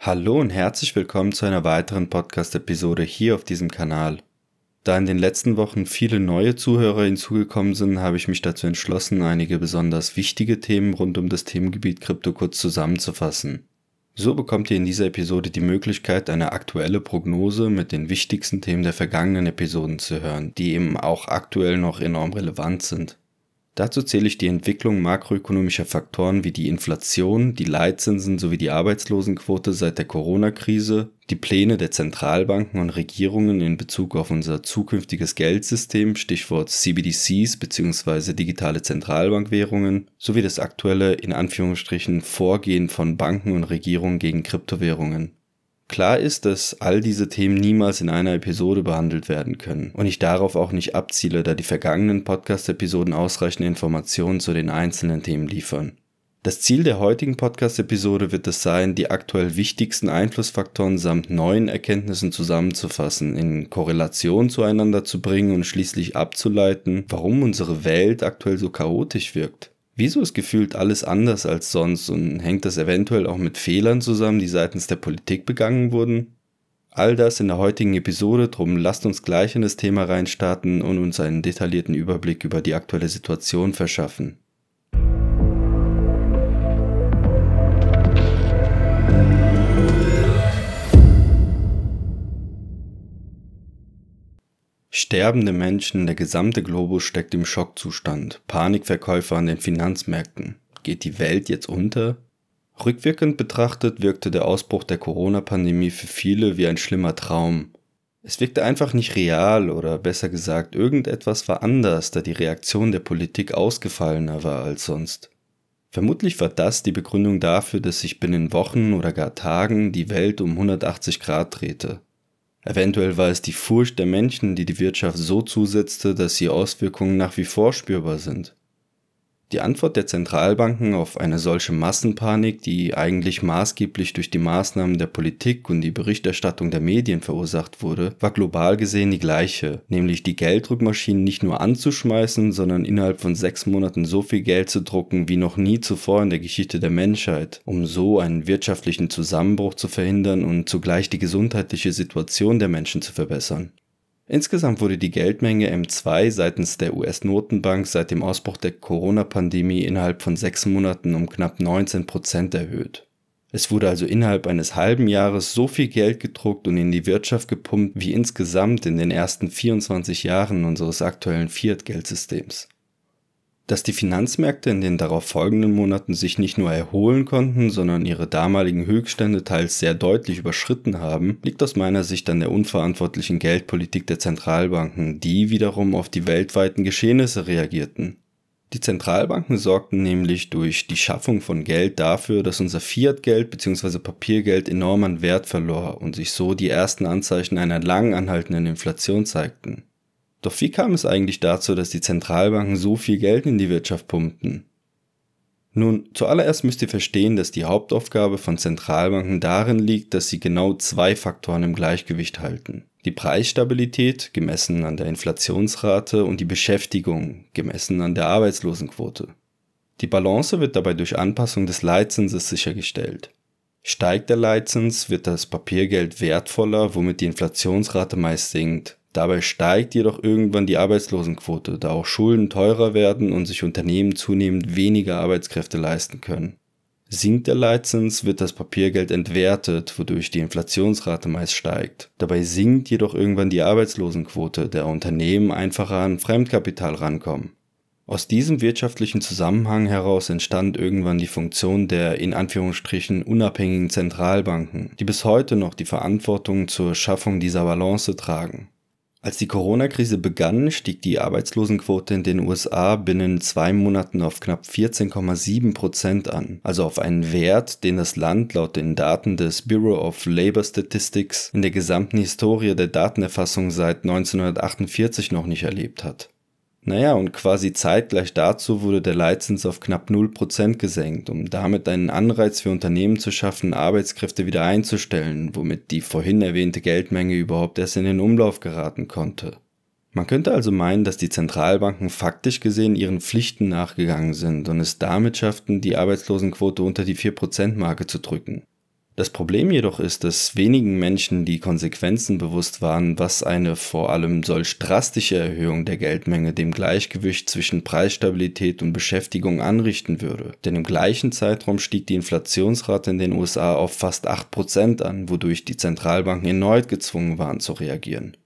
Hallo und herzlich willkommen zu einer weiteren Podcast-Episode hier auf diesem Kanal. Da in den letzten Wochen viele neue Zuhörer hinzugekommen sind, habe ich mich dazu entschlossen, einige besonders wichtige Themen rund um das Themengebiet Krypto kurz zusammenzufassen. So bekommt ihr in dieser Episode die Möglichkeit, eine aktuelle Prognose mit den wichtigsten Themen der vergangenen Episoden zu hören, die eben auch aktuell noch enorm relevant sind. Dazu zähle ich die Entwicklung makroökonomischer Faktoren wie die Inflation, die Leitzinsen sowie die Arbeitslosenquote seit der Corona-Krise, die Pläne der Zentralbanken und Regierungen in Bezug auf unser zukünftiges Geldsystem, Stichwort CBDCs bzw. digitale Zentralbankwährungen, sowie das aktuelle in Anführungsstrichen Vorgehen von Banken und Regierungen gegen Kryptowährungen. Klar ist, dass all diese Themen niemals in einer Episode behandelt werden können und ich darauf auch nicht abziele, da die vergangenen Podcast-Episoden ausreichende Informationen zu den einzelnen Themen liefern. Das Ziel der heutigen Podcast-Episode wird es sein, die aktuell wichtigsten Einflussfaktoren samt neuen Erkenntnissen zusammenzufassen, in Korrelation zueinander zu bringen und schließlich abzuleiten, warum unsere Welt aktuell so chaotisch wirkt. Wieso ist gefühlt alles anders als sonst und hängt das eventuell auch mit Fehlern zusammen, die seitens der Politik begangen wurden? All das in der heutigen Episode, drum lasst uns gleich in das Thema reinstarten und uns einen detaillierten Überblick über die aktuelle Situation verschaffen. Sterbende Menschen, der gesamte Globus steckt im Schockzustand. Panikverkäufe an den Finanzmärkten. Geht die Welt jetzt unter? Rückwirkend betrachtet wirkte der Ausbruch der Corona-Pandemie für viele wie ein schlimmer Traum. Es wirkte einfach nicht real oder besser gesagt, irgendetwas war anders, da die Reaktion der Politik ausgefallener war als sonst. Vermutlich war das die Begründung dafür, dass sich binnen Wochen oder gar Tagen die Welt um 180 Grad drehte. Eventuell war es die Furcht der Menschen, die die Wirtschaft so zusetzte, dass die Auswirkungen nach wie vor spürbar sind. Die Antwort der Zentralbanken auf eine solche Massenpanik, die eigentlich maßgeblich durch die Maßnahmen der Politik und die Berichterstattung der Medien verursacht wurde, war global gesehen die gleiche, nämlich die Gelddruckmaschinen nicht nur anzuschmeißen, sondern innerhalb von sechs Monaten so viel Geld zu drucken wie noch nie zuvor in der Geschichte der Menschheit, um so einen wirtschaftlichen Zusammenbruch zu verhindern und zugleich die gesundheitliche Situation der Menschen zu verbessern. Insgesamt wurde die Geldmenge M2 seitens der US-Notenbank seit dem Ausbruch der Corona-Pandemie innerhalb von sechs Monaten um knapp 19 Prozent erhöht. Es wurde also innerhalb eines halben Jahres so viel Geld gedruckt und in die Wirtschaft gepumpt wie insgesamt in den ersten 24 Jahren unseres aktuellen Fiat-Geldsystems. Dass die Finanzmärkte in den darauf folgenden Monaten sich nicht nur erholen konnten, sondern ihre damaligen Höchststände teils sehr deutlich überschritten haben, liegt aus meiner Sicht an der unverantwortlichen Geldpolitik der Zentralbanken, die wiederum auf die weltweiten Geschehnisse reagierten. Die Zentralbanken sorgten nämlich durch die Schaffung von Geld dafür, dass unser Fiat-Geld bzw. Papiergeld enorm an Wert verlor und sich so die ersten Anzeichen einer lang anhaltenden Inflation zeigten. Doch wie kam es eigentlich dazu, dass die Zentralbanken so viel Geld in die Wirtschaft pumpten? Nun, zuallererst müsst ihr verstehen, dass die Hauptaufgabe von Zentralbanken darin liegt, dass sie genau zwei Faktoren im Gleichgewicht halten. Die Preisstabilität, gemessen an der Inflationsrate, und die Beschäftigung, gemessen an der Arbeitslosenquote. Die Balance wird dabei durch Anpassung des Leitzinses sichergestellt. Steigt der Leitzins, wird das Papiergeld wertvoller, womit die Inflationsrate meist sinkt. Dabei steigt jedoch irgendwann die Arbeitslosenquote, da auch Schulden teurer werden und sich Unternehmen zunehmend weniger Arbeitskräfte leisten können. Sinkt der Leitzins, wird das Papiergeld entwertet, wodurch die Inflationsrate meist steigt. Dabei sinkt jedoch irgendwann die Arbeitslosenquote, da Unternehmen einfacher an Fremdkapital rankommen. Aus diesem wirtschaftlichen Zusammenhang heraus entstand irgendwann die Funktion der in Anführungsstrichen unabhängigen Zentralbanken, die bis heute noch die Verantwortung zur Schaffung dieser Balance tragen. Als die Corona-Krise begann, stieg die Arbeitslosenquote in den USA binnen zwei Monaten auf knapp 14,7 Prozent an, also auf einen Wert, den das Land laut den Daten des Bureau of Labor Statistics in der gesamten Historie der Datenerfassung seit 1948 noch nicht erlebt hat. Naja, und quasi zeitgleich dazu wurde der Leitzins auf knapp 0% gesenkt, um damit einen Anreiz für Unternehmen zu schaffen, Arbeitskräfte wieder einzustellen, womit die vorhin erwähnte Geldmenge überhaupt erst in den Umlauf geraten konnte. Man könnte also meinen, dass die Zentralbanken faktisch gesehen ihren Pflichten nachgegangen sind und es damit schafften, die Arbeitslosenquote unter die 4%-Marke zu drücken. Das Problem jedoch ist, dass wenigen Menschen die Konsequenzen bewusst waren, was eine vor allem solch drastische Erhöhung der Geldmenge dem Gleichgewicht zwischen Preisstabilität und Beschäftigung anrichten würde. Denn im gleichen Zeitraum stieg die Inflationsrate in den USA auf fast 8% an, wodurch die Zentralbanken erneut gezwungen waren zu reagieren.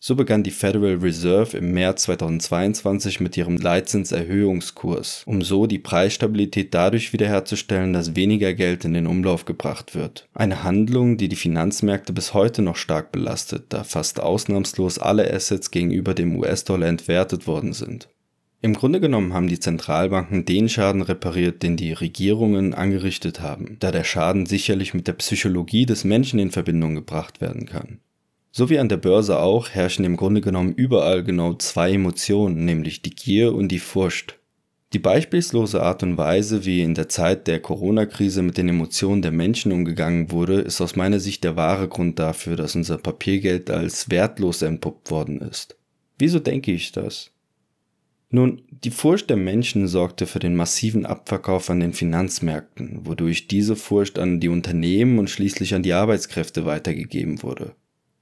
So begann die Federal Reserve im März 2022 mit ihrem Leitzinserhöhungskurs, um so die Preisstabilität dadurch wiederherzustellen, dass weniger Geld in den Umlauf gebracht wird. Eine Handlung, die die Finanzmärkte bis heute noch stark belastet, da fast ausnahmslos alle Assets gegenüber dem US-Dollar entwertet worden sind. Im Grunde genommen haben die Zentralbanken den Schaden repariert, den die Regierungen angerichtet haben, da der Schaden sicherlich mit der Psychologie des Menschen in Verbindung gebracht werden kann. So wie an der Börse auch herrschen im Grunde genommen überall genau zwei Emotionen, nämlich die Gier und die Furcht. Die beispielslose Art und Weise, wie in der Zeit der Corona-Krise mit den Emotionen der Menschen umgegangen wurde, ist aus meiner Sicht der wahre Grund dafür, dass unser Papiergeld als wertlos entpuppt worden ist. Wieso denke ich das? Nun, die Furcht der Menschen sorgte für den massiven Abverkauf an den Finanzmärkten, wodurch diese Furcht an die Unternehmen und schließlich an die Arbeitskräfte weitergegeben wurde.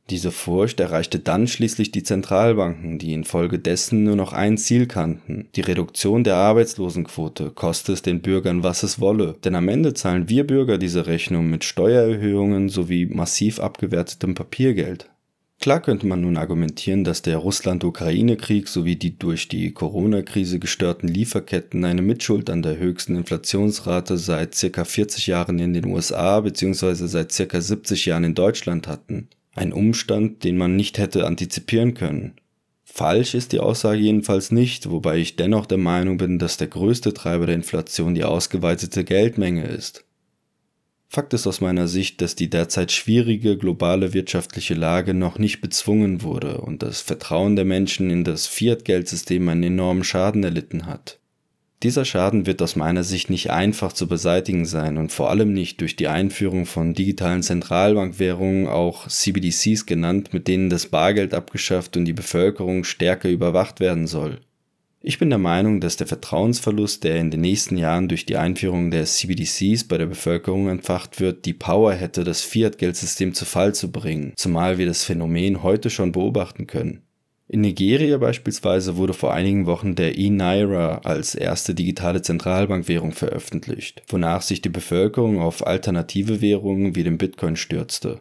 Diese Furcht erreichte dann schließlich die Zentralbanken, die infolgedessen nur noch ein Ziel kannten, die Reduktion der Arbeitslosenquote, koste es den Bürgern, was es wolle. Denn am Ende zahlen wir Bürger diese Rechnung mit Steuererhöhungen sowie massiv abgewertetem Papiergeld. Klar könnte man nun argumentieren, dass der Russland-Ukraine-Krieg sowie die durch die Corona-Krise gestörten Lieferketten eine Mitschuld an der höchsten Inflationsrate seit circa 40 Jahren in den USA bzw. seit circa 70 Jahren in Deutschland hatten. Ein Umstand, den man nicht hätte antizipieren können. Falsch ist die Aussage jedenfalls nicht, wobei ich dennoch der Meinung bin, dass der größte Treiber der Inflation die ausgeweitete Geldmenge ist. Fakt ist aus meiner Sicht, dass die derzeit schwierige globale wirtschaftliche Lage noch nicht bezwungen wurde und das Vertrauen der Menschen in das Fiat-Geldsystem einen enormen Schaden erlitten hat. Dieser Schaden wird aus meiner Sicht nicht einfach zu beseitigen sein und vor allem nicht durch die Einführung von digitalen Zentralbankwährungen, auch CBDCs genannt, mit denen das Bargeld abgeschafft und die Bevölkerung stärker überwacht werden soll. Ich bin der Meinung, dass der Vertrauensverlust, der in den nächsten Jahren durch die Einführung der CBDCs bei der Bevölkerung entfacht wird, die Power hätte, das Fiat-Geldsystem zu Fall zu bringen, zumal wir das Phänomen heute schon beobachten können. In Nigeria beispielsweise wurde vor einigen Wochen der E-Naira als erste digitale Zentralbankwährung veröffentlicht, wonach sich die Bevölkerung auf alternative Währungen wie den Bitcoin stürzte.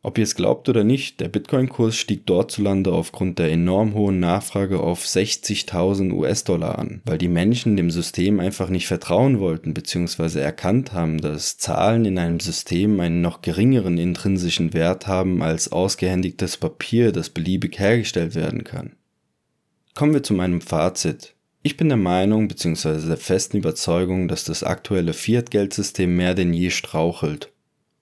Ob ihr es glaubt oder nicht, der Bitcoin-Kurs stieg dortzulande aufgrund der enorm hohen Nachfrage auf 60.000 US-Dollar an, weil die Menschen dem System einfach nicht vertrauen wollten bzw. erkannt haben, dass Zahlen in einem System einen noch geringeren intrinsischen Wert haben als ausgehändigtes Papier, das beliebig hergestellt werden kann. Kommen wir zu meinem Fazit. Ich bin der Meinung bzw. der festen Überzeugung, dass das aktuelle Fiat-Geldsystem mehr denn je strauchelt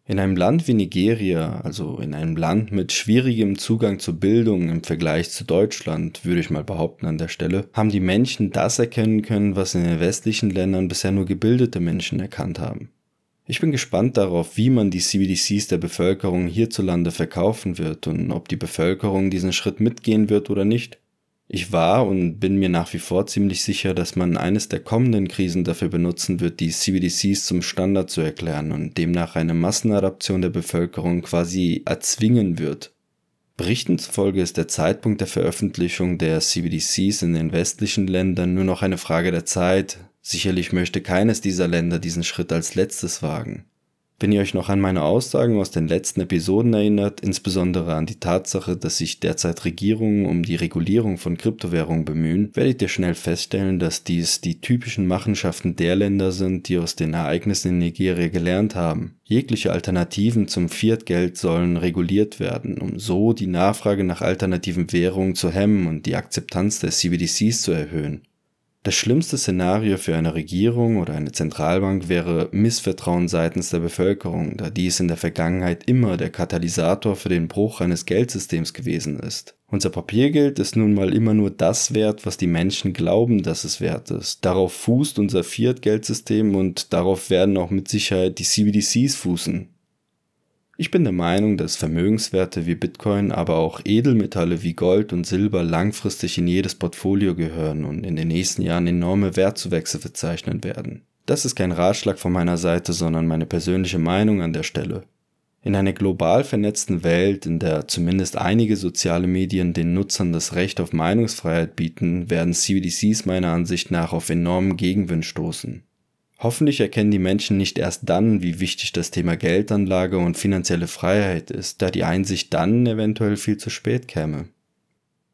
in einem Land wie Nigeria, also in einem Land mit schwierigem Zugang zur Bildung im Vergleich zu Deutschland, würde ich mal behaupten an der Stelle, haben die Menschen das erkennen können, was in den westlichen Ländern bisher nur gebildete Menschen erkannt haben. Ich bin gespannt darauf, wie man die CBDCs der Bevölkerung hierzulande verkaufen wird und ob die Bevölkerung diesen Schritt mitgehen wird oder nicht. Ich war und bin mir nach wie vor ziemlich sicher, dass man eines der kommenden Krisen dafür benutzen wird, die CBDCs zum Standard zu erklären und demnach eine Massenadaption der Bevölkerung quasi erzwingen wird. Berichten zufolge ist der Zeitpunkt der Veröffentlichung der CBDCs in den westlichen Ländern nur noch eine Frage der Zeit. Sicherlich möchte keines dieser Länder diesen Schritt als letztes wagen. Wenn ihr euch noch an meine Aussagen aus den letzten Episoden erinnert, insbesondere an die Tatsache, dass sich derzeit Regierungen um die Regulierung von Kryptowährungen bemühen, werdet ihr schnell feststellen, dass dies die typischen Machenschaften der Länder sind, die aus den Ereignissen in Nigeria gelernt haben. Jegliche Alternativen zum Fiat-Geld sollen reguliert werden, um so die Nachfrage nach alternativen Währungen zu hemmen und die Akzeptanz der CBDCs zu erhöhen. Das schlimmste Szenario für eine Regierung oder eine Zentralbank wäre Missvertrauen seitens der Bevölkerung, da dies in der Vergangenheit immer der Katalysator für den Bruch eines Geldsystems gewesen ist. Unser Papiergeld ist nun mal immer nur das wert, was die Menschen glauben, dass es wert ist. Darauf fußt unser Fiat-Geldsystem und darauf werden auch mit Sicherheit die CBDCs fußen. Ich bin der Meinung, dass Vermögenswerte wie Bitcoin, aber auch Edelmetalle wie Gold und Silber langfristig in jedes Portfolio gehören und in den nächsten Jahren enorme Wertzuwächse verzeichnen werden. Das ist kein Ratschlag von meiner Seite, sondern meine persönliche Meinung an der Stelle. In einer global vernetzten Welt, in der zumindest einige soziale Medien den Nutzern das Recht auf Meinungsfreiheit bieten, werden CBDCs meiner Ansicht nach auf enormen Gegenwind stoßen. Hoffentlich erkennen die Menschen nicht erst dann, wie wichtig das Thema Geldanlage und finanzielle Freiheit ist, da die Einsicht dann eventuell viel zu spät käme.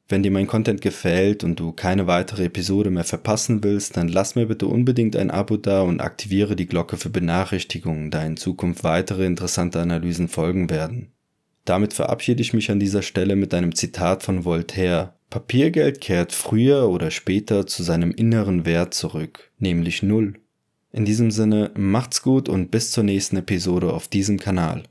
Wenn dir mein Content gefällt und du keine weitere Episode mehr verpassen willst, dann lass mir bitte unbedingt ein Abo da und aktiviere die Glocke für Benachrichtigungen, da in Zukunft weitere interessante Analysen folgen werden. Damit verabschiede ich mich an dieser Stelle mit einem Zitat von Voltaire. Papiergeld kehrt früher oder später zu seinem inneren Wert zurück, nämlich Null. In diesem Sinne, macht's gut und bis zur nächsten Episode auf diesem Kanal.